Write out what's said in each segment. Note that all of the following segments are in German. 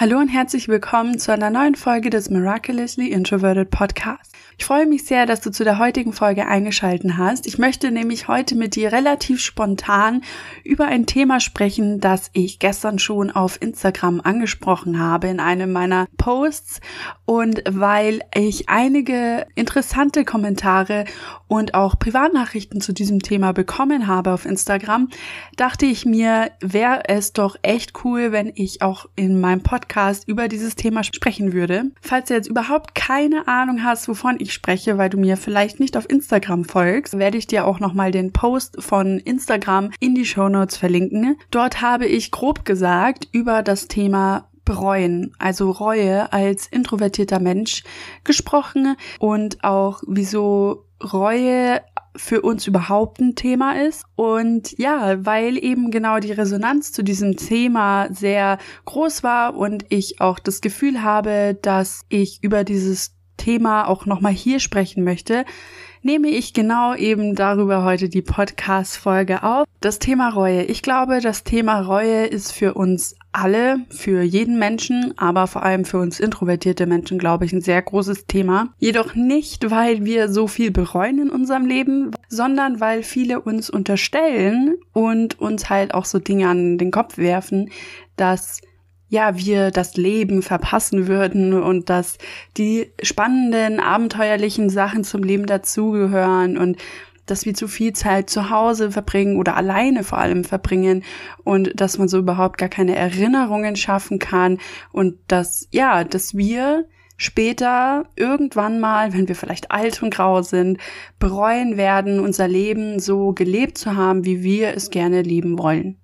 Hallo und herzlich willkommen zu einer neuen Folge des Miraculously Introverted Podcast. Ich freue mich sehr, dass du zu der heutigen Folge eingeschalten hast. Ich möchte nämlich heute mit dir relativ spontan über ein Thema sprechen, das ich gestern schon auf Instagram angesprochen habe in einem meiner Posts und weil ich einige interessante Kommentare und auch Privatnachrichten zu diesem Thema bekommen habe auf Instagram, dachte ich mir, wäre es doch echt cool, wenn ich auch in meinem Podcast über dieses Thema sprechen würde. Falls du jetzt überhaupt keine Ahnung hast, wovon ich spreche, weil du mir vielleicht nicht auf Instagram folgst, werde ich dir auch nochmal den Post von Instagram in die Show verlinken. Dort habe ich grob gesagt über das Thema bereuen, also Reue als introvertierter Mensch gesprochen und auch wieso Reue für uns überhaupt ein Thema ist. Und ja, weil eben genau die Resonanz zu diesem Thema sehr groß war und ich auch das Gefühl habe, dass ich über dieses Thema auch nochmal hier sprechen möchte, nehme ich genau eben darüber heute die Podcast-Folge auf. Das Thema Reue. Ich glaube, das Thema Reue ist für uns alle, für jeden Menschen, aber vor allem für uns introvertierte Menschen, glaube ich, ein sehr großes Thema. Jedoch nicht, weil wir so viel bereuen in unserem Leben, sondern weil viele uns unterstellen und uns halt auch so Dinge an den Kopf werfen, dass ja, wir das Leben verpassen würden und dass die spannenden, abenteuerlichen Sachen zum Leben dazugehören und dass wir zu viel Zeit zu Hause verbringen oder alleine vor allem verbringen und dass man so überhaupt gar keine Erinnerungen schaffen kann und dass, ja, dass wir später irgendwann mal, wenn wir vielleicht alt und grau sind, bereuen werden, unser Leben so gelebt zu haben, wie wir es gerne leben wollen.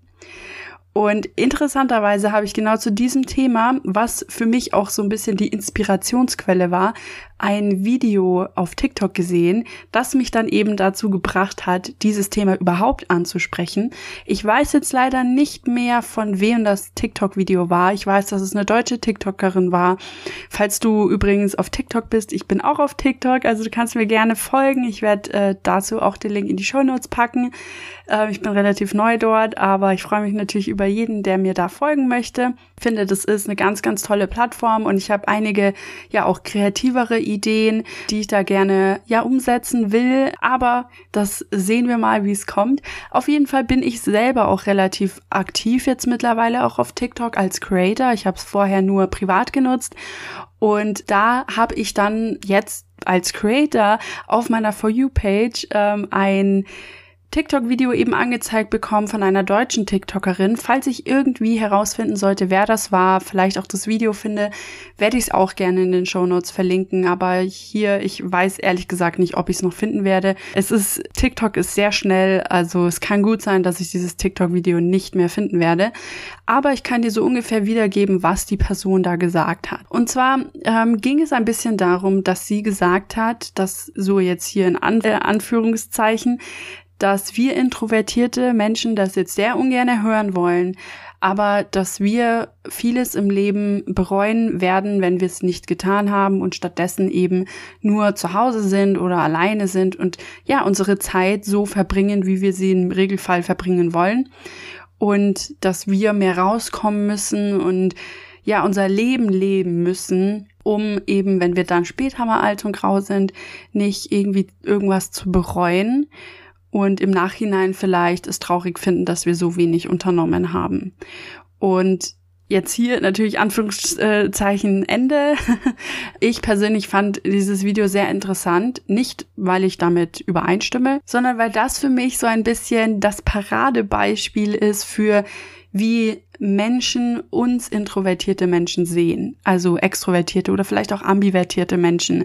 Und interessanterweise habe ich genau zu diesem Thema, was für mich auch so ein bisschen die Inspirationsquelle war, ein Video auf TikTok gesehen, das mich dann eben dazu gebracht hat, dieses Thema überhaupt anzusprechen. Ich weiß jetzt leider nicht mehr, von wem das TikTok-Video war. Ich weiß, dass es eine deutsche TikTokerin war. Falls du übrigens auf TikTok bist, ich bin auch auf TikTok, also du kannst mir gerne folgen. Ich werde äh, dazu auch den Link in die Show Notes packen. Äh, ich bin relativ neu dort, aber ich freue mich natürlich über jeden, der mir da folgen möchte. Finde, das ist eine ganz, ganz tolle Plattform und ich habe einige ja auch kreativere Ideen, die ich da gerne ja umsetzen will, aber das sehen wir mal, wie es kommt. Auf jeden Fall bin ich selber auch relativ aktiv jetzt mittlerweile auch auf TikTok als Creator. Ich habe es vorher nur privat genutzt und da habe ich dann jetzt als Creator auf meiner For You Page ähm, ein TikTok-Video eben angezeigt bekommen von einer deutschen TikTokerin. Falls ich irgendwie herausfinden sollte, wer das war, vielleicht auch das Video finde, werde ich es auch gerne in den Show Notes verlinken. Aber hier, ich weiß ehrlich gesagt nicht, ob ich es noch finden werde. Es ist, TikTok ist sehr schnell, also es kann gut sein, dass ich dieses TikTok-Video nicht mehr finden werde. Aber ich kann dir so ungefähr wiedergeben, was die Person da gesagt hat. Und zwar ähm, ging es ein bisschen darum, dass sie gesagt hat, dass so jetzt hier in An äh, Anführungszeichen, dass wir introvertierte Menschen das jetzt sehr ungern hören wollen, aber dass wir vieles im Leben bereuen werden, wenn wir es nicht getan haben und stattdessen eben nur zu Hause sind oder alleine sind und ja, unsere Zeit so verbringen, wie wir sie im Regelfall verbringen wollen. Und dass wir mehr rauskommen müssen und ja, unser Leben leben müssen, um eben, wenn wir dann später mal alt und grau sind, nicht irgendwie irgendwas zu bereuen und im Nachhinein vielleicht es traurig finden, dass wir so wenig unternommen haben. Und Jetzt hier natürlich Anführungszeichen Ende. Ich persönlich fand dieses Video sehr interessant, nicht weil ich damit übereinstimme, sondern weil das für mich so ein bisschen das Paradebeispiel ist für wie Menschen uns introvertierte Menschen sehen, also extrovertierte oder vielleicht auch ambivertierte Menschen.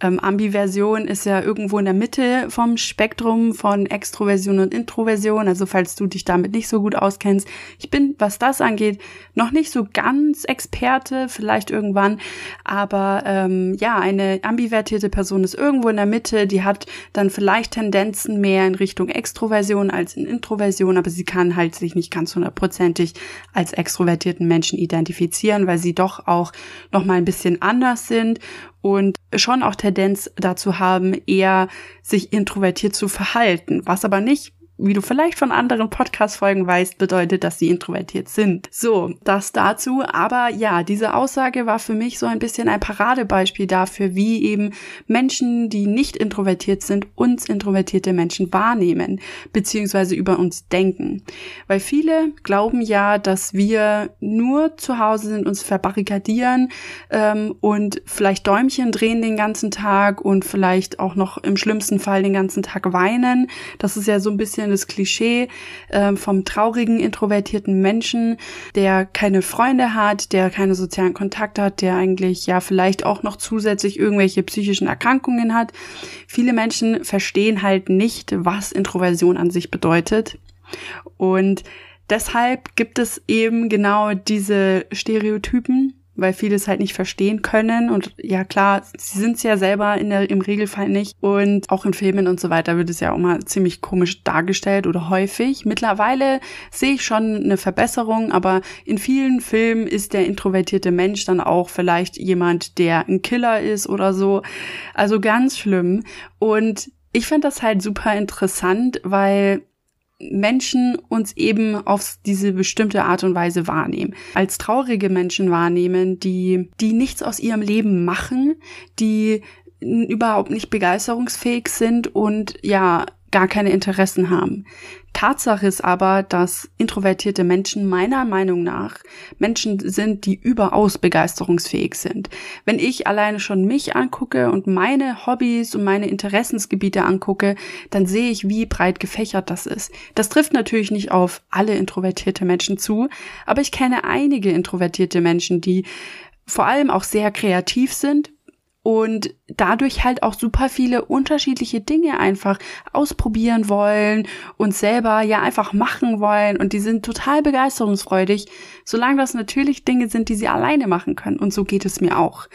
Ähm, Ambiversion ist ja irgendwo in der Mitte vom Spektrum von Extroversion und Introversion, also falls du dich damit nicht so gut auskennst. Ich bin, was das angeht, noch nicht so ganz Experte, vielleicht irgendwann, aber ähm, ja, eine ambivertierte Person ist irgendwo in der Mitte, die hat dann vielleicht Tendenzen mehr in Richtung Extroversion als in Introversion, aber sie kann halt sich nicht ganz hundertprozentig als extrovertierten Menschen identifizieren, weil sie doch auch noch mal ein bisschen anders sind und schon auch Tendenz dazu haben, eher sich introvertiert zu verhalten, was aber nicht wie du vielleicht von anderen Podcast-Folgen weißt, bedeutet, dass sie introvertiert sind. So, das dazu. Aber ja, diese Aussage war für mich so ein bisschen ein Paradebeispiel dafür, wie eben Menschen, die nicht introvertiert sind, uns introvertierte Menschen wahrnehmen, beziehungsweise über uns denken. Weil viele glauben ja, dass wir nur zu Hause sind, uns verbarrikadieren ähm, und vielleicht Däumchen drehen den ganzen Tag und vielleicht auch noch im schlimmsten Fall den ganzen Tag weinen. Das ist ja so ein bisschen das Klischee äh, vom traurigen, introvertierten Menschen, der keine Freunde hat, der keine sozialen Kontakte hat, der eigentlich ja vielleicht auch noch zusätzlich irgendwelche psychischen Erkrankungen hat. Viele Menschen verstehen halt nicht, was Introversion an sich bedeutet. Und deshalb gibt es eben genau diese Stereotypen, weil viele es halt nicht verstehen können. Und ja, klar, sie sind es ja selber in der, im Regelfall nicht. Und auch in Filmen und so weiter wird es ja auch mal ziemlich komisch dargestellt oder häufig. Mittlerweile sehe ich schon eine Verbesserung, aber in vielen Filmen ist der introvertierte Mensch dann auch vielleicht jemand, der ein Killer ist oder so. Also ganz schlimm. Und ich finde das halt super interessant, weil Menschen uns eben auf diese bestimmte Art und Weise wahrnehmen. Als traurige Menschen wahrnehmen, die, die nichts aus ihrem Leben machen, die überhaupt nicht begeisterungsfähig sind und ja, gar keine Interessen haben. Tatsache ist aber, dass introvertierte Menschen meiner Meinung nach Menschen sind, die überaus begeisterungsfähig sind. Wenn ich alleine schon mich angucke und meine Hobbys und meine Interessensgebiete angucke, dann sehe ich, wie breit gefächert das ist. Das trifft natürlich nicht auf alle introvertierte Menschen zu, aber ich kenne einige introvertierte Menschen, die vor allem auch sehr kreativ sind, und dadurch halt auch super viele unterschiedliche Dinge einfach ausprobieren wollen und selber ja einfach machen wollen. Und die sind total begeisterungsfreudig, solange das natürlich Dinge sind, die sie alleine machen können. Und so geht es mir auch.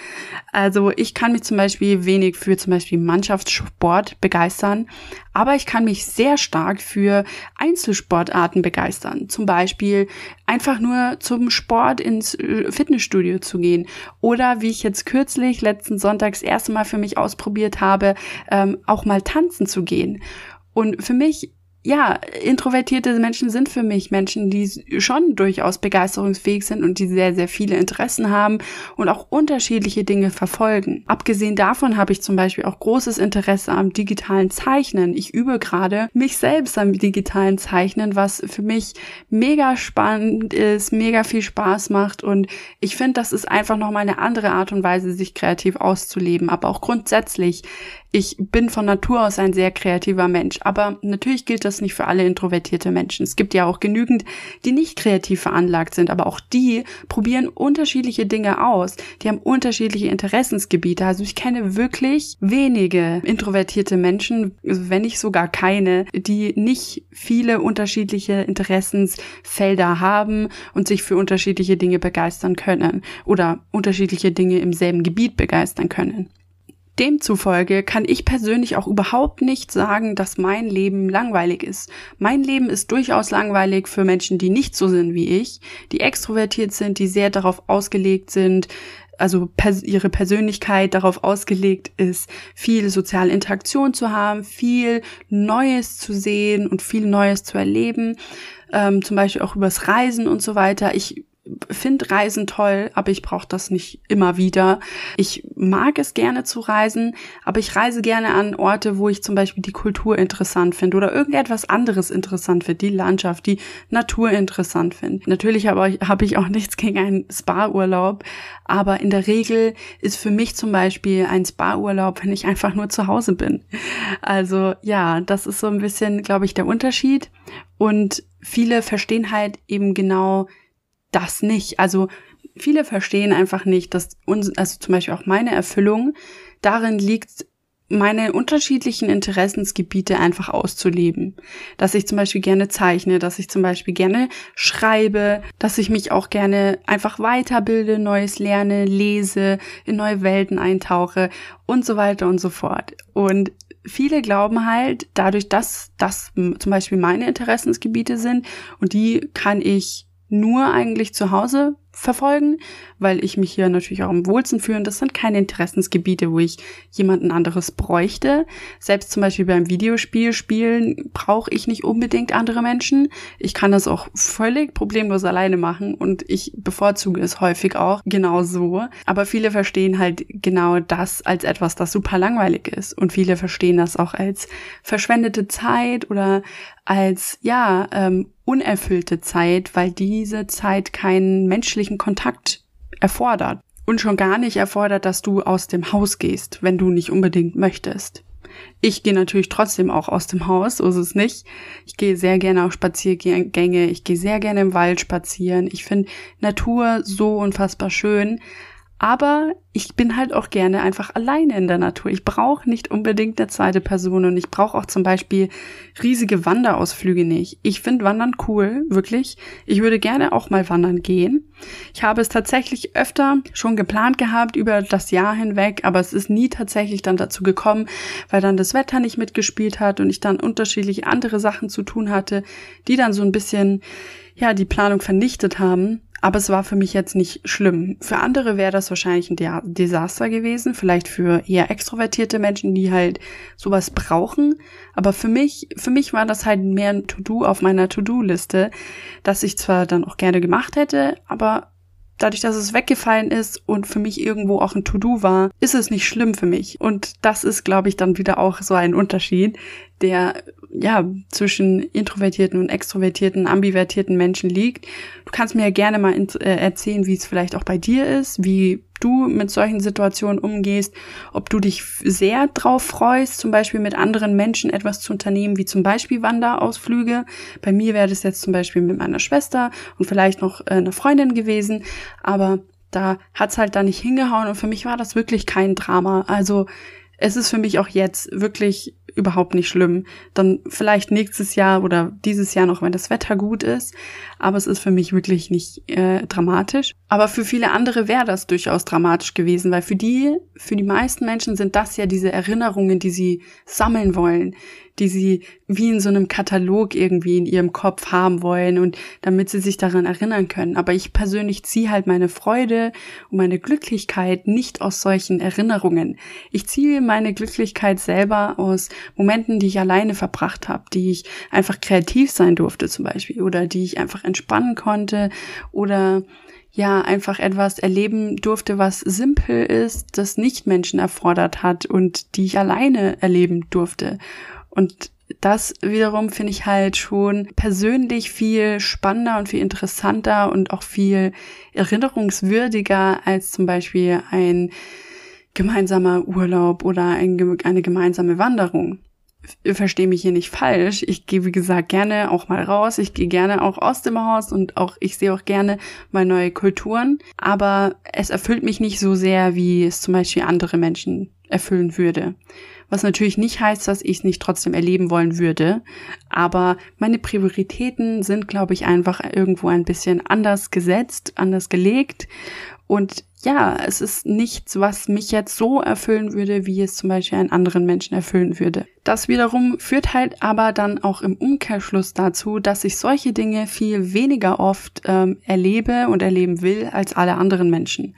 Also ich kann mich zum Beispiel wenig für zum Beispiel Mannschaftssport begeistern, aber ich kann mich sehr stark für Einzelsportarten begeistern. Zum Beispiel einfach nur zum Sport ins äh, Fitnessstudio zu gehen. Oder wie ich jetzt kürzlich letzten Sonntag das erste Mal für mich ausprobiert habe, ähm, auch mal tanzen zu gehen. Und für mich ja, introvertierte Menschen sind für mich Menschen, die schon durchaus begeisterungsfähig sind und die sehr, sehr viele Interessen haben und auch unterschiedliche Dinge verfolgen. Abgesehen davon habe ich zum Beispiel auch großes Interesse am digitalen Zeichnen. Ich übe gerade mich selbst am digitalen Zeichnen, was für mich mega spannend ist, mega viel Spaß macht und ich finde, das ist einfach nochmal eine andere Art und Weise, sich kreativ auszuleben. Aber auch grundsätzlich ich bin von Natur aus ein sehr kreativer Mensch, aber natürlich gilt das nicht für alle introvertierte Menschen. Es gibt ja auch genügend, die nicht kreativ veranlagt sind, aber auch die probieren unterschiedliche Dinge aus. Die haben unterschiedliche Interessensgebiete. Also ich kenne wirklich wenige introvertierte Menschen, wenn nicht sogar keine, die nicht viele unterschiedliche Interessensfelder haben und sich für unterschiedliche Dinge begeistern können oder unterschiedliche Dinge im selben Gebiet begeistern können. Demzufolge kann ich persönlich auch überhaupt nicht sagen, dass mein Leben langweilig ist. Mein Leben ist durchaus langweilig für Menschen, die nicht so sind wie ich, die extrovertiert sind, die sehr darauf ausgelegt sind, also pers ihre Persönlichkeit darauf ausgelegt ist, viel soziale Interaktion zu haben, viel Neues zu sehen und viel Neues zu erleben, ähm, zum Beispiel auch übers Reisen und so weiter. Ich finde Reisen toll, aber ich brauche das nicht immer wieder. Ich mag es gerne zu reisen, aber ich reise gerne an Orte, wo ich zum Beispiel die Kultur interessant finde oder irgendetwas anderes interessant finde, die Landschaft, die Natur interessant finde. Natürlich habe ich, hab ich auch nichts gegen einen Spa-Urlaub, aber in der Regel ist für mich zum Beispiel ein Spa-Urlaub, wenn ich einfach nur zu Hause bin. Also ja, das ist so ein bisschen, glaube ich, der Unterschied. Und viele verstehen halt eben genau, das nicht. Also viele verstehen einfach nicht, dass uns, also zum Beispiel auch meine Erfüllung darin liegt, meine unterschiedlichen Interessensgebiete einfach auszuleben. Dass ich zum Beispiel gerne zeichne, dass ich zum Beispiel gerne schreibe, dass ich mich auch gerne einfach weiterbilde, Neues lerne, lese, in neue Welten eintauche und so weiter und so fort. Und viele glauben halt, dadurch, dass das zum Beispiel meine Interessensgebiete sind und die kann ich nur eigentlich zu Hause verfolgen, weil ich mich hier natürlich auch am wohlsten fühle. Und das sind keine Interessensgebiete, wo ich jemanden anderes bräuchte. Selbst zum Beispiel beim Videospiel spielen brauche ich nicht unbedingt andere Menschen. Ich kann das auch völlig problemlos alleine machen und ich bevorzuge es häufig auch genau so. Aber viele verstehen halt genau das als etwas, das super langweilig ist. Und viele verstehen das auch als verschwendete Zeit oder als ja ähm, unerfüllte Zeit, weil diese Zeit keinen menschlichen Kontakt erfordert. Und schon gar nicht erfordert, dass du aus dem Haus gehst, wenn du nicht unbedingt möchtest. Ich gehe natürlich trotzdem auch aus dem Haus, so ist es nicht. Ich gehe sehr gerne auf Spaziergänge, ich gehe sehr gerne im Wald spazieren. Ich finde Natur so unfassbar schön. Aber ich bin halt auch gerne einfach alleine in der Natur. Ich brauche nicht unbedingt eine zweite Person und ich brauche auch zum Beispiel riesige Wanderausflüge nicht. Ich finde Wandern cool, wirklich. Ich würde gerne auch mal wandern gehen. Ich habe es tatsächlich öfter schon geplant gehabt über das Jahr hinweg, aber es ist nie tatsächlich dann dazu gekommen, weil dann das Wetter nicht mitgespielt hat und ich dann unterschiedliche andere Sachen zu tun hatte, die dann so ein bisschen ja, die Planung vernichtet haben. Aber es war für mich jetzt nicht schlimm. Für andere wäre das wahrscheinlich ein Desaster gewesen, vielleicht für eher extrovertierte Menschen, die halt sowas brauchen. Aber für mich, für mich war das halt mehr ein To-Do auf meiner To-Do-Liste, dass ich zwar dann auch gerne gemacht hätte, aber dadurch, dass es weggefallen ist und für mich irgendwo auch ein To-Do war, ist es nicht schlimm für mich. Und das ist, glaube ich, dann wieder auch so ein Unterschied, der ja zwischen introvertierten und extrovertierten, ambivertierten Menschen liegt. Du kannst mir ja gerne mal äh, erzählen, wie es vielleicht auch bei dir ist, wie du mit solchen Situationen umgehst, ob du dich sehr drauf freust, zum Beispiel mit anderen Menschen etwas zu unternehmen, wie zum Beispiel Wanderausflüge. Bei mir wäre das jetzt zum Beispiel mit meiner Schwester und vielleicht noch äh, einer Freundin gewesen, aber da hat's halt da nicht hingehauen und für mich war das wirklich kein Drama. Also es ist für mich auch jetzt wirklich überhaupt nicht schlimm. Dann vielleicht nächstes Jahr oder dieses Jahr noch, wenn das Wetter gut ist. Aber es ist für mich wirklich nicht äh, dramatisch. Aber für viele andere wäre das durchaus dramatisch gewesen, weil für die, für die meisten Menschen sind das ja diese Erinnerungen, die sie sammeln wollen, die sie wie in so einem Katalog irgendwie in ihrem Kopf haben wollen und damit sie sich daran erinnern können. Aber ich persönlich ziehe halt meine Freude und meine Glücklichkeit nicht aus solchen Erinnerungen. Ich ziehe meine Glücklichkeit selber aus Momenten, die ich alleine verbracht habe, die ich einfach kreativ sein durfte zum Beispiel oder die ich einfach entspannen konnte oder ja einfach etwas erleben durfte, was simpel ist, das nicht Menschen erfordert hat und die ich alleine erleben durfte. Und das wiederum finde ich halt schon persönlich viel spannender und viel interessanter und auch viel erinnerungswürdiger als zum Beispiel ein gemeinsamer Urlaub oder ein, eine gemeinsame Wanderung verstehe mich hier nicht falsch. Ich gehe, wie gesagt, gerne auch mal raus. Ich gehe gerne auch aus dem Haus und auch, ich sehe auch gerne mal neue Kulturen. Aber es erfüllt mich nicht so sehr, wie es zum Beispiel andere Menschen erfüllen würde. Was natürlich nicht heißt, dass ich es nicht trotzdem erleben wollen würde. Aber meine Prioritäten sind, glaube ich, einfach irgendwo ein bisschen anders gesetzt, anders gelegt. Und ja, es ist nichts, was mich jetzt so erfüllen würde, wie es zum Beispiel einen anderen Menschen erfüllen würde. Das wiederum führt halt aber dann auch im Umkehrschluss dazu, dass ich solche Dinge viel weniger oft ähm, erlebe und erleben will als alle anderen Menschen.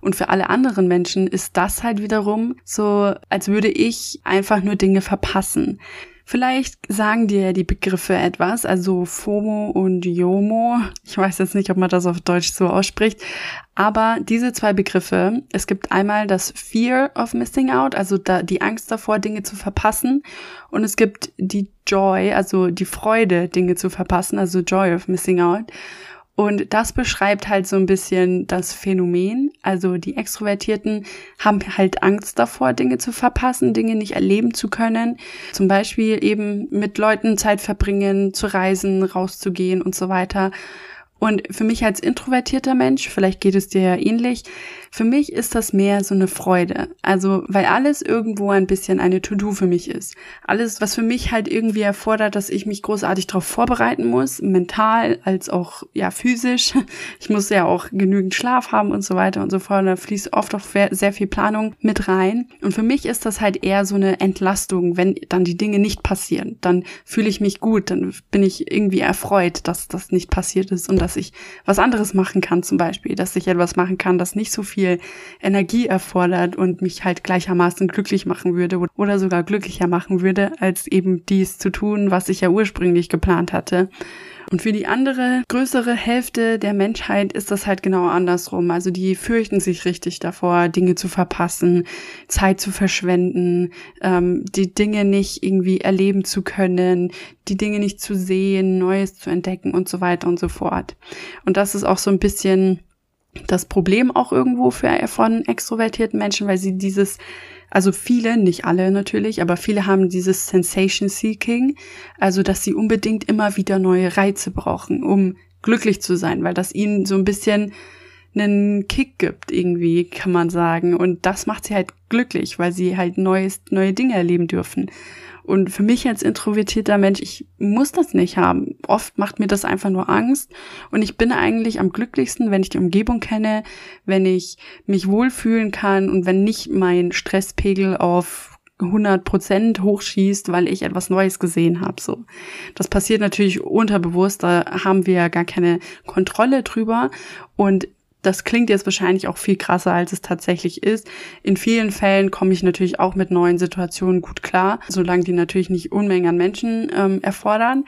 Und für alle anderen Menschen ist das halt wiederum so, als würde ich einfach nur Dinge verpassen. Vielleicht sagen dir die Begriffe etwas, also FOMO und YOMO. Ich weiß jetzt nicht, ob man das auf Deutsch so ausspricht, aber diese zwei Begriffe, es gibt einmal das Fear of Missing Out, also da, die Angst davor, Dinge zu verpassen, und es gibt die Joy, also die Freude, Dinge zu verpassen, also Joy of Missing Out. Und das beschreibt halt so ein bisschen das Phänomen. Also die Extrovertierten haben halt Angst davor, Dinge zu verpassen, Dinge nicht erleben zu können. Zum Beispiel eben mit Leuten Zeit verbringen, zu reisen, rauszugehen und so weiter. Und für mich als introvertierter Mensch, vielleicht geht es dir ja ähnlich, für mich ist das mehr so eine Freude. Also, weil alles irgendwo ein bisschen eine To-Do für mich ist. Alles, was für mich halt irgendwie erfordert, dass ich mich großartig darauf vorbereiten muss, mental als auch, ja, physisch. Ich muss ja auch genügend Schlaf haben und so weiter und so fort. Da fließt oft auch sehr viel Planung mit rein. Und für mich ist das halt eher so eine Entlastung, wenn dann die Dinge nicht passieren. Dann fühle ich mich gut, dann bin ich irgendwie erfreut, dass das nicht passiert ist und dass ich was anderes machen kann zum Beispiel, dass ich etwas machen kann, das nicht so viel Energie erfordert und mich halt gleichermaßen glücklich machen würde oder sogar glücklicher machen würde, als eben dies zu tun, was ich ja ursprünglich geplant hatte. Und für die andere größere Hälfte der Menschheit ist das halt genau andersrum. Also die fürchten sich richtig davor, Dinge zu verpassen, Zeit zu verschwenden, ähm, die Dinge nicht irgendwie erleben zu können, die Dinge nicht zu sehen, Neues zu entdecken und so weiter und so fort. Und das ist auch so ein bisschen das Problem auch irgendwo für von extrovertierten Menschen, weil sie dieses also viele, nicht alle natürlich, aber viele haben dieses Sensation Seeking, also dass sie unbedingt immer wieder neue Reize brauchen, um glücklich zu sein, weil das ihnen so ein bisschen einen Kick gibt, irgendwie, kann man sagen. Und das macht sie halt glücklich, weil sie halt neues, neue Dinge erleben dürfen. Und für mich als introvertierter Mensch, ich muss das nicht haben. Oft macht mir das einfach nur Angst. Und ich bin eigentlich am glücklichsten, wenn ich die Umgebung kenne, wenn ich mich wohlfühlen kann und wenn nicht mein Stresspegel auf 100 Prozent hochschießt, weil ich etwas Neues gesehen habe. So, das passiert natürlich unterbewusst. Da haben wir ja gar keine Kontrolle drüber. Und das klingt jetzt wahrscheinlich auch viel krasser, als es tatsächlich ist. In vielen Fällen komme ich natürlich auch mit neuen Situationen gut klar, solange die natürlich nicht Unmengen an Menschen ähm, erfordern.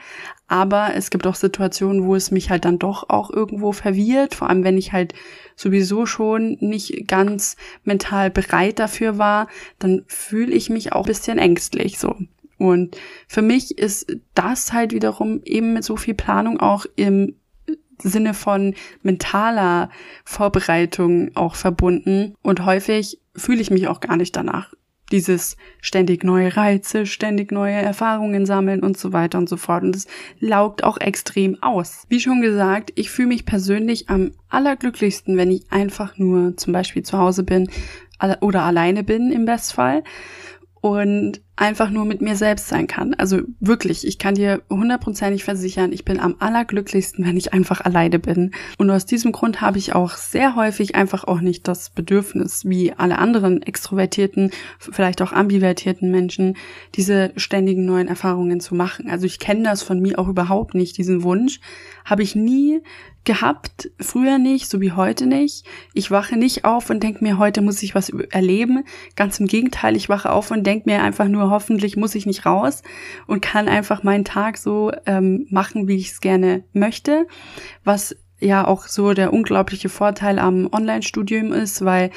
Aber es gibt auch Situationen, wo es mich halt dann doch auch irgendwo verwirrt, vor allem wenn ich halt sowieso schon nicht ganz mental bereit dafür war, dann fühle ich mich auch ein bisschen ängstlich so. Und für mich ist das halt wiederum eben mit so viel Planung auch im Sinne von mentaler Vorbereitung auch verbunden. Und häufig fühle ich mich auch gar nicht danach. Dieses ständig neue Reize, ständig neue Erfahrungen sammeln und so weiter und so fort. Und das laugt auch extrem aus. Wie schon gesagt, ich fühle mich persönlich am allerglücklichsten, wenn ich einfach nur zum Beispiel zu Hause bin oder alleine bin im Bestfall und einfach nur mit mir selbst sein kann. Also wirklich, ich kann dir hundertprozentig versichern, ich bin am allerglücklichsten, wenn ich einfach alleine bin. Und aus diesem Grund habe ich auch sehr häufig einfach auch nicht das Bedürfnis, wie alle anderen extrovertierten, vielleicht auch ambivertierten Menschen, diese ständigen neuen Erfahrungen zu machen. Also ich kenne das von mir auch überhaupt nicht, diesen Wunsch. Habe ich nie gehabt, früher nicht, so wie heute nicht. Ich wache nicht auf und denke mir, heute muss ich was erleben. Ganz im Gegenteil, ich wache auf und denke mir einfach nur, hoffentlich muss ich nicht raus und kann einfach meinen Tag so ähm, machen, wie ich es gerne möchte. Was ja auch so der unglaubliche Vorteil am Online-Studium ist, weil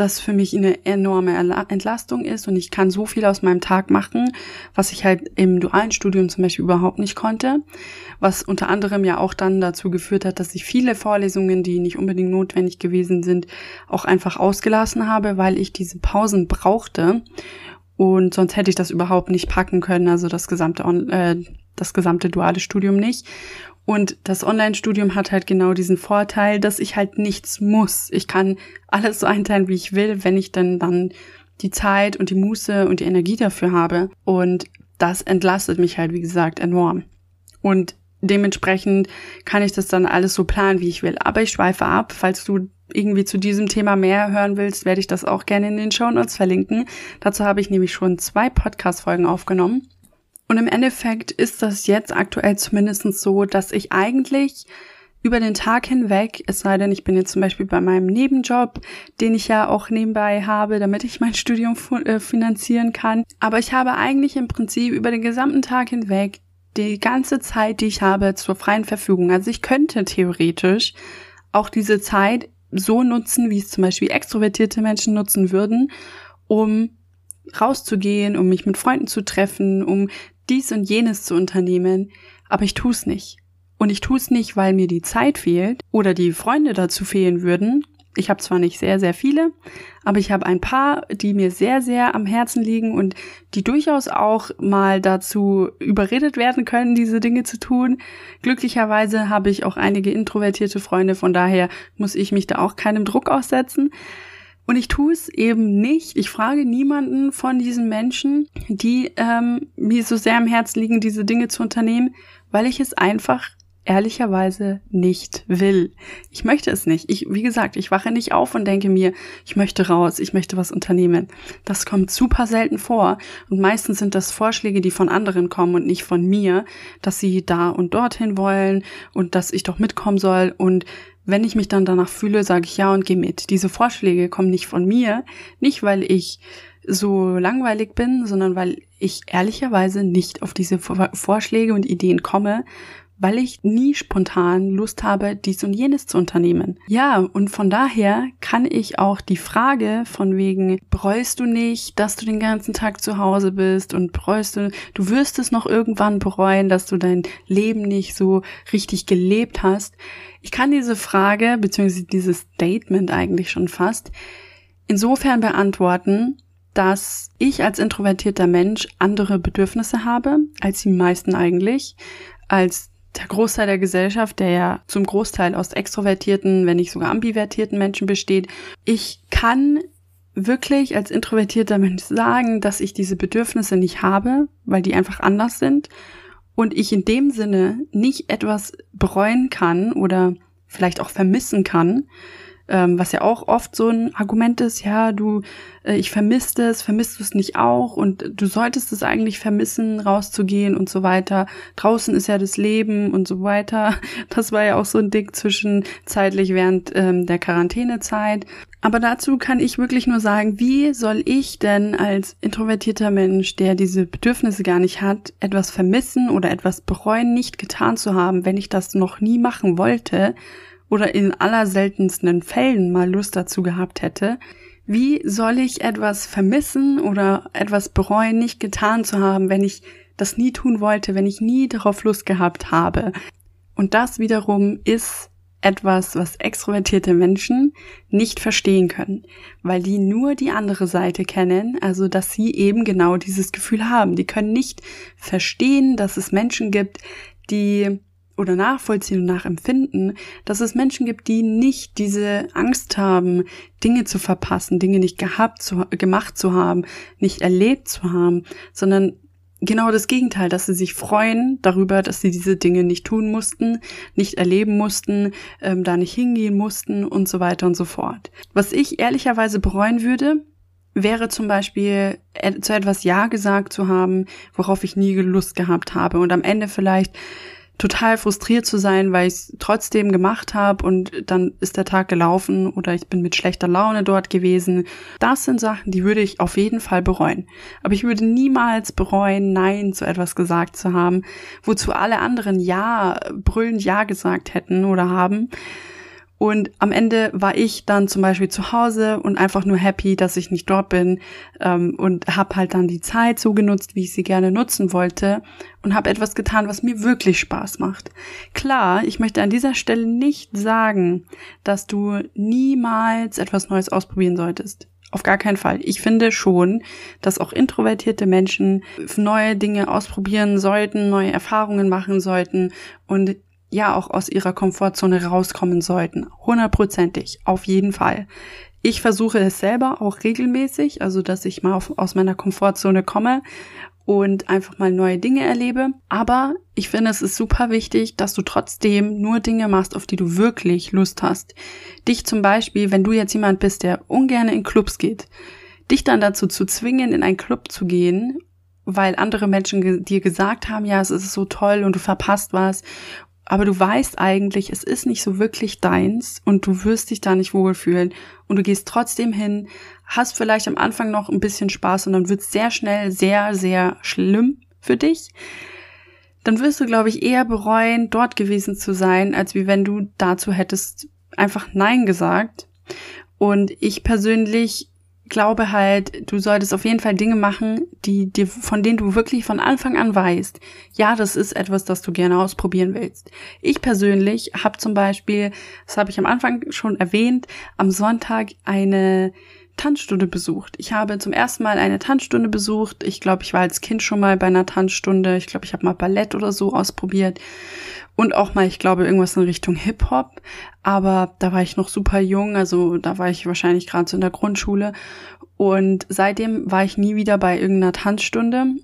das für mich eine enorme Entlastung ist und ich kann so viel aus meinem Tag machen, was ich halt im dualen Studium zum Beispiel überhaupt nicht konnte, was unter anderem ja auch dann dazu geführt hat, dass ich viele Vorlesungen, die nicht unbedingt notwendig gewesen sind, auch einfach ausgelassen habe, weil ich diese Pausen brauchte und sonst hätte ich das überhaupt nicht packen können, also das gesamte, äh, das gesamte duale Studium nicht. Und das Online-Studium hat halt genau diesen Vorteil, dass ich halt nichts muss. Ich kann alles so einteilen, wie ich will, wenn ich dann dann die Zeit und die Muße und die Energie dafür habe. Und das entlastet mich halt, wie gesagt, enorm. Und dementsprechend kann ich das dann alles so planen, wie ich will. Aber ich schweife ab. Falls du irgendwie zu diesem Thema mehr hören willst, werde ich das auch gerne in den Show Notes verlinken. Dazu habe ich nämlich schon zwei Podcast-Folgen aufgenommen. Und im Endeffekt ist das jetzt aktuell zumindest so, dass ich eigentlich über den Tag hinweg, es sei denn, ich bin jetzt zum Beispiel bei meinem Nebenjob, den ich ja auch nebenbei habe, damit ich mein Studium äh, finanzieren kann. Aber ich habe eigentlich im Prinzip über den gesamten Tag hinweg die ganze Zeit, die ich habe, zur freien Verfügung. Also ich könnte theoretisch auch diese Zeit so nutzen, wie es zum Beispiel extrovertierte Menschen nutzen würden, um rauszugehen, um mich mit Freunden zu treffen, um dies und jenes zu unternehmen, aber ich tue es nicht. Und ich tue es nicht, weil mir die Zeit fehlt oder die Freunde dazu fehlen würden. Ich habe zwar nicht sehr, sehr viele, aber ich habe ein paar, die mir sehr, sehr am Herzen liegen und die durchaus auch mal dazu überredet werden können, diese Dinge zu tun. Glücklicherweise habe ich auch einige introvertierte Freunde, von daher muss ich mich da auch keinem Druck aussetzen. Und ich tue es eben nicht. Ich frage niemanden von diesen Menschen, die ähm, mir so sehr am Herzen liegen, diese Dinge zu unternehmen, weil ich es einfach ehrlicherweise nicht will. Ich möchte es nicht. Ich, wie gesagt, ich wache nicht auf und denke mir, ich möchte raus, ich möchte was unternehmen. Das kommt super selten vor. Und meistens sind das Vorschläge, die von anderen kommen und nicht von mir, dass sie da und dorthin wollen und dass ich doch mitkommen soll. Und wenn ich mich dann danach fühle, sage ich ja und gehe mit. Diese Vorschläge kommen nicht von mir, nicht weil ich so langweilig bin, sondern weil ich ehrlicherweise nicht auf diese Vorschläge und Ideen komme, weil ich nie spontan Lust habe, dies und jenes zu unternehmen. Ja, und von daher kann ich auch die Frage von wegen, bereust du nicht, dass du den ganzen Tag zu Hause bist und bereust du, du wirst es noch irgendwann bereuen, dass du dein Leben nicht so richtig gelebt hast. Ich kann diese Frage, beziehungsweise dieses Statement eigentlich schon fast, insofern beantworten, dass ich als introvertierter Mensch andere Bedürfnisse habe als die meisten eigentlich, als der Großteil der Gesellschaft, der ja zum Großteil aus extrovertierten, wenn nicht sogar ambivertierten Menschen besteht. Ich kann wirklich als introvertierter Mensch sagen, dass ich diese Bedürfnisse nicht habe, weil die einfach anders sind und ich in dem Sinne nicht etwas bereuen kann oder vielleicht auch vermissen kann, ähm, was ja auch oft so ein Argument ist, ja, du, äh, ich vermisse es, vermisst du es nicht auch und du solltest es eigentlich vermissen, rauszugehen und so weiter. Draußen ist ja das Leben und so weiter. Das war ja auch so ein Ding zwischenzeitlich während ähm, der Quarantänezeit. Aber dazu kann ich wirklich nur sagen, wie soll ich denn als introvertierter Mensch, der diese Bedürfnisse gar nicht hat, etwas vermissen oder etwas bereuen, nicht getan zu haben, wenn ich das noch nie machen wollte? Oder in allerseltensten Fällen mal Lust dazu gehabt hätte, wie soll ich etwas vermissen oder etwas bereuen, nicht getan zu haben, wenn ich das nie tun wollte, wenn ich nie darauf Lust gehabt habe? Und das wiederum ist etwas, was extrovertierte Menschen nicht verstehen können, weil die nur die andere Seite kennen, also dass sie eben genau dieses Gefühl haben. Die können nicht verstehen, dass es Menschen gibt, die oder nachvollziehen und nachempfinden, dass es Menschen gibt, die nicht diese Angst haben, Dinge zu verpassen, Dinge nicht gehabt zu, gemacht zu haben, nicht erlebt zu haben, sondern genau das Gegenteil, dass sie sich freuen darüber, dass sie diese Dinge nicht tun mussten, nicht erleben mussten, ähm, da nicht hingehen mussten und so weiter und so fort. Was ich ehrlicherweise bereuen würde, wäre zum Beispiel zu etwas Ja gesagt zu haben, worauf ich nie Lust gehabt habe und am Ende vielleicht total frustriert zu sein, weil ich es trotzdem gemacht habe und dann ist der Tag gelaufen oder ich bin mit schlechter Laune dort gewesen. Das sind Sachen, die würde ich auf jeden Fall bereuen. Aber ich würde niemals bereuen, Nein zu etwas gesagt zu haben, wozu alle anderen Ja, brüllend Ja gesagt hätten oder haben. Und am Ende war ich dann zum Beispiel zu Hause und einfach nur happy, dass ich nicht dort bin ähm, und habe halt dann die Zeit so genutzt, wie ich sie gerne nutzen wollte und habe etwas getan, was mir wirklich Spaß macht. Klar, ich möchte an dieser Stelle nicht sagen, dass du niemals etwas Neues ausprobieren solltest. Auf gar keinen Fall. Ich finde schon, dass auch introvertierte Menschen neue Dinge ausprobieren sollten, neue Erfahrungen machen sollten und ja auch aus ihrer Komfortzone rauskommen sollten. Hundertprozentig, auf jeden Fall. Ich versuche es selber auch regelmäßig, also dass ich mal auf, aus meiner Komfortzone komme und einfach mal neue Dinge erlebe. Aber ich finde, es ist super wichtig, dass du trotzdem nur Dinge machst, auf die du wirklich Lust hast. Dich zum Beispiel, wenn du jetzt jemand bist, der ungern in Clubs geht, dich dann dazu zu zwingen, in einen Club zu gehen weil andere Menschen dir gesagt haben, ja, es ist so toll und du verpasst was aber du weißt eigentlich, es ist nicht so wirklich deins und du wirst dich da nicht wohlfühlen und du gehst trotzdem hin, hast vielleicht am Anfang noch ein bisschen Spaß und dann wird es sehr schnell sehr, sehr schlimm für dich. Dann wirst du, glaube ich, eher bereuen, dort gewesen zu sein, als wie wenn du dazu hättest einfach Nein gesagt. Und ich persönlich glaube halt, du solltest auf jeden Fall Dinge machen, die dir, von denen du wirklich von Anfang an weißt, ja, das ist etwas, das du gerne ausprobieren willst. Ich persönlich habe zum Beispiel, das habe ich am Anfang schon erwähnt, am Sonntag eine Tanzstunde besucht. Ich habe zum ersten Mal eine Tanzstunde besucht. Ich glaube, ich war als Kind schon mal bei einer Tanzstunde. Ich glaube, ich habe mal Ballett oder so ausprobiert und auch mal, ich glaube, irgendwas in Richtung Hip-Hop. Aber da war ich noch super jung, also da war ich wahrscheinlich gerade so in der Grundschule. Und seitdem war ich nie wieder bei irgendeiner Tanzstunde.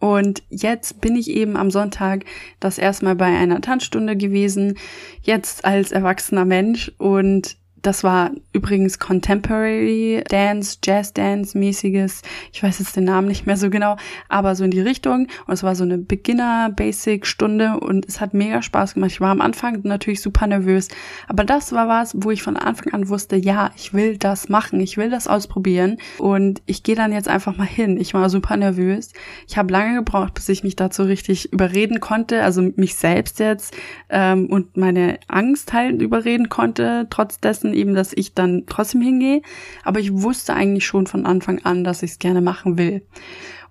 Und jetzt bin ich eben am Sonntag das erstmal bei einer Tanzstunde gewesen, jetzt als erwachsener Mensch und das war übrigens Contemporary Dance, Jazz Dance mäßiges. Ich weiß jetzt den Namen nicht mehr so genau, aber so in die Richtung. Und es war so eine Beginner Basic Stunde und es hat mega Spaß gemacht. Ich war am Anfang natürlich super nervös, aber das war was, wo ich von Anfang an wusste, ja, ich will das machen, ich will das ausprobieren und ich gehe dann jetzt einfach mal hin. Ich war super nervös. Ich habe lange gebraucht, bis ich mich dazu richtig überreden konnte, also mich selbst jetzt ähm, und meine Angst halt überreden konnte, trotz dessen eben, dass ich dann trotzdem hingehe. Aber ich wusste eigentlich schon von Anfang an, dass ich es gerne machen will.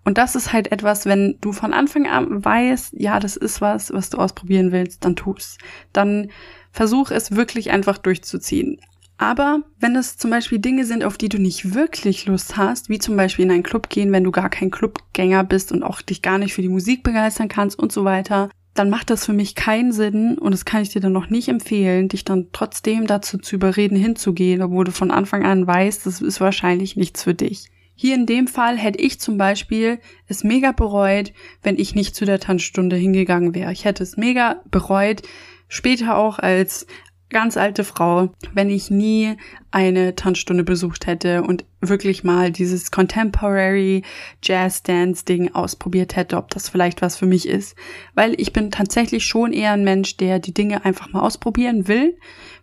Und das ist halt etwas, wenn du von Anfang an weißt, ja, das ist was, was du ausprobieren willst, dann tust. Dann versuch es wirklich einfach durchzuziehen. Aber wenn es zum Beispiel Dinge sind, auf die du nicht wirklich Lust hast, wie zum Beispiel in einen Club gehen, wenn du gar kein Clubgänger bist und auch dich gar nicht für die Musik begeistern kannst und so weiter, dann macht das für mich keinen Sinn und das kann ich dir dann noch nicht empfehlen, dich dann trotzdem dazu zu überreden, hinzugehen, obwohl du von Anfang an weißt, das ist wahrscheinlich nichts für dich. Hier in dem Fall hätte ich zum Beispiel es mega bereut, wenn ich nicht zu der Tanzstunde hingegangen wäre. Ich hätte es mega bereut, später auch als ganz alte Frau, wenn ich nie eine Tanzstunde besucht hätte und wirklich mal dieses Contemporary Jazz Dance Ding ausprobiert hätte, ob das vielleicht was für mich ist. Weil ich bin tatsächlich schon eher ein Mensch, der die Dinge einfach mal ausprobieren will.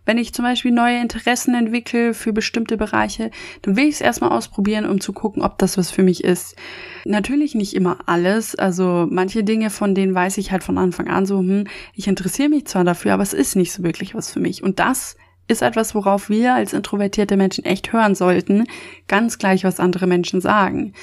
Wenn ich zum Beispiel neue Interessen entwickle für bestimmte Bereiche, dann will ich es erstmal ausprobieren, um zu gucken, ob das was für mich ist. Natürlich nicht immer alles. Also manche Dinge, von denen weiß ich halt von Anfang an so, hm, ich interessiere mich zwar dafür, aber es ist nicht so wirklich was für mich. Und das ist etwas, worauf wir als introvertierte Menschen echt hören sollten, ganz gleich, was andere Menschen sagen.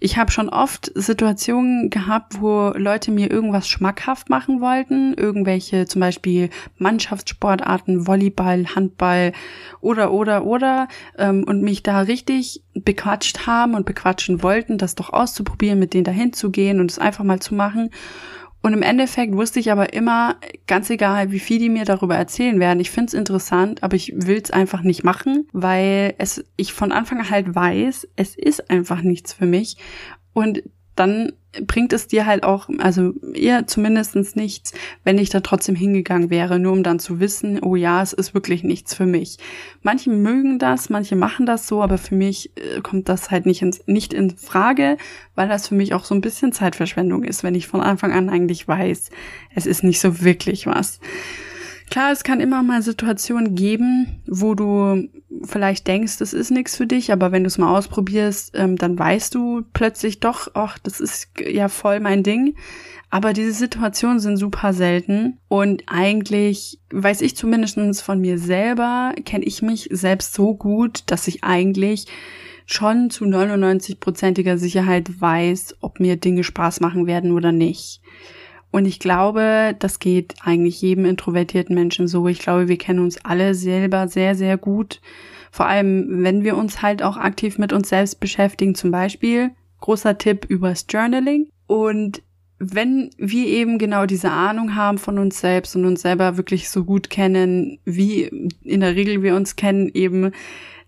Ich habe schon oft Situationen gehabt, wo Leute mir irgendwas schmackhaft machen wollten, irgendwelche zum Beispiel Mannschaftssportarten, Volleyball, Handball oder oder oder ähm, und mich da richtig bequatscht haben und bequatschen wollten, das doch auszuprobieren, mit denen dahin zu gehen und es einfach mal zu machen. Und im Endeffekt wusste ich aber immer, ganz egal, wie viel die mir darüber erzählen werden, ich finde es interessant, aber ich will es einfach nicht machen, weil es ich von Anfang an halt weiß, es ist einfach nichts für mich. Und dann bringt es dir halt auch, also eher zumindestens nichts, wenn ich da trotzdem hingegangen wäre, nur um dann zu wissen, oh ja, es ist wirklich nichts für mich. Manche mögen das, manche machen das so, aber für mich äh, kommt das halt nicht, ins, nicht in Frage, weil das für mich auch so ein bisschen Zeitverschwendung ist, wenn ich von Anfang an eigentlich weiß, es ist nicht so wirklich was. Klar, es kann immer mal Situationen geben, wo du vielleicht denkst, das ist nichts für dich, aber wenn du es mal ausprobierst, ähm, dann weißt du plötzlich doch, ach, das ist ja voll mein Ding. Aber diese Situationen sind super selten und eigentlich weiß ich zumindest von mir selber, kenne ich mich selbst so gut, dass ich eigentlich schon zu 99-prozentiger Sicherheit weiß, ob mir Dinge Spaß machen werden oder nicht. Und ich glaube, das geht eigentlich jedem introvertierten Menschen so. Ich glaube, wir kennen uns alle selber sehr, sehr gut. Vor allem, wenn wir uns halt auch aktiv mit uns selbst beschäftigen, zum Beispiel, großer Tipp übers Journaling. Und wenn wir eben genau diese Ahnung haben von uns selbst und uns selber wirklich so gut kennen, wie in der Regel wir uns kennen, eben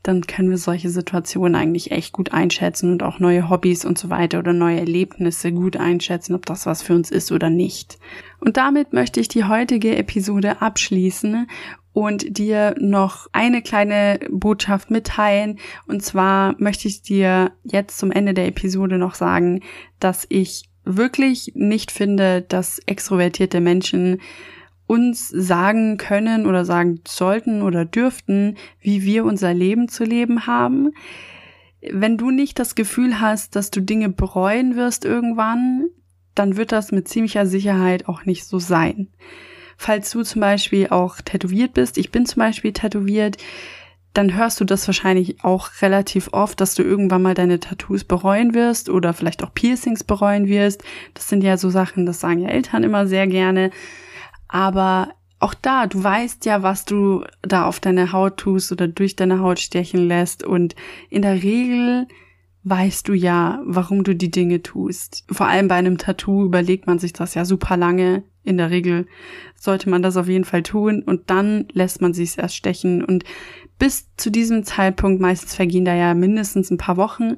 dann können wir solche Situationen eigentlich echt gut einschätzen und auch neue Hobbys und so weiter oder neue Erlebnisse gut einschätzen, ob das was für uns ist oder nicht. Und damit möchte ich die heutige Episode abschließen und dir noch eine kleine Botschaft mitteilen. Und zwar möchte ich dir jetzt zum Ende der Episode noch sagen, dass ich wirklich nicht finde, dass extrovertierte Menschen uns sagen können oder sagen sollten oder dürften, wie wir unser Leben zu leben haben. Wenn du nicht das Gefühl hast, dass du Dinge bereuen wirst irgendwann, dann wird das mit ziemlicher Sicherheit auch nicht so sein. Falls du zum Beispiel auch tätowiert bist, ich bin zum Beispiel tätowiert, dann hörst du das wahrscheinlich auch relativ oft, dass du irgendwann mal deine Tattoos bereuen wirst oder vielleicht auch Piercings bereuen wirst. Das sind ja so Sachen, das sagen ja Eltern immer sehr gerne. Aber auch da, du weißt ja, was du da auf deine Haut tust oder durch deine Haut stechen lässt. Und in der Regel weißt du ja, warum du die Dinge tust. Vor allem bei einem Tattoo überlegt man sich das ja super lange. In der Regel sollte man das auf jeden Fall tun und dann lässt man sich erst stechen. Und bis zu diesem Zeitpunkt, meistens vergehen da ja mindestens ein paar Wochen,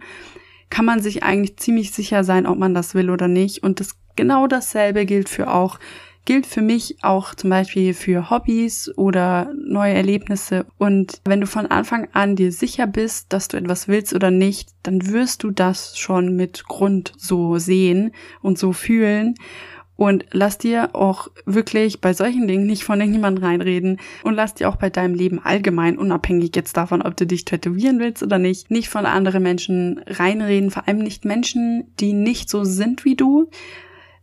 kann man sich eigentlich ziemlich sicher sein, ob man das will oder nicht. Und das genau dasselbe gilt für auch gilt für mich auch zum Beispiel für Hobbys oder neue Erlebnisse. Und wenn du von Anfang an dir sicher bist, dass du etwas willst oder nicht, dann wirst du das schon mit Grund so sehen und so fühlen. Und lass dir auch wirklich bei solchen Dingen nicht von irgendjemandem reinreden und lass dir auch bei deinem Leben allgemein, unabhängig jetzt davon, ob du dich tätowieren willst oder nicht, nicht von anderen Menschen reinreden, vor allem nicht Menschen, die nicht so sind wie du,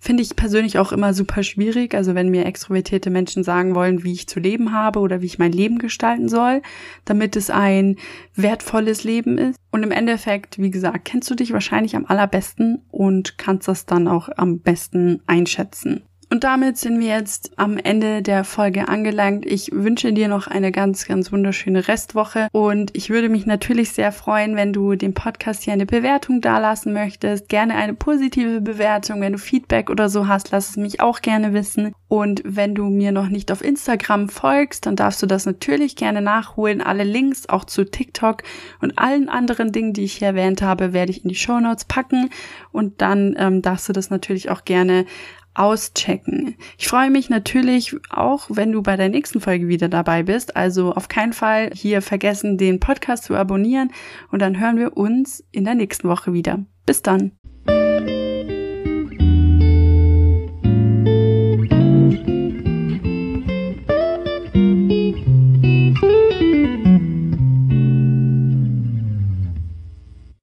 Finde ich persönlich auch immer super schwierig. Also wenn mir extrovertierte Menschen sagen wollen, wie ich zu leben habe oder wie ich mein Leben gestalten soll, damit es ein wertvolles Leben ist. Und im Endeffekt, wie gesagt, kennst du dich wahrscheinlich am allerbesten und kannst das dann auch am besten einschätzen. Und damit sind wir jetzt am Ende der Folge angelangt. Ich wünsche dir noch eine ganz, ganz wunderschöne Restwoche und ich würde mich natürlich sehr freuen, wenn du dem Podcast hier eine Bewertung dalassen möchtest. Gerne eine positive Bewertung. Wenn du Feedback oder so hast, lass es mich auch gerne wissen. Und wenn du mir noch nicht auf Instagram folgst, dann darfst du das natürlich gerne nachholen. Alle Links auch zu TikTok und allen anderen Dingen, die ich hier erwähnt habe, werde ich in die Show Notes packen. Und dann ähm, darfst du das natürlich auch gerne auschecken. Ich freue mich natürlich auch, wenn du bei der nächsten Folge wieder dabei bist. Also auf keinen Fall hier vergessen, den Podcast zu abonnieren und dann hören wir uns in der nächsten Woche wieder. Bis dann.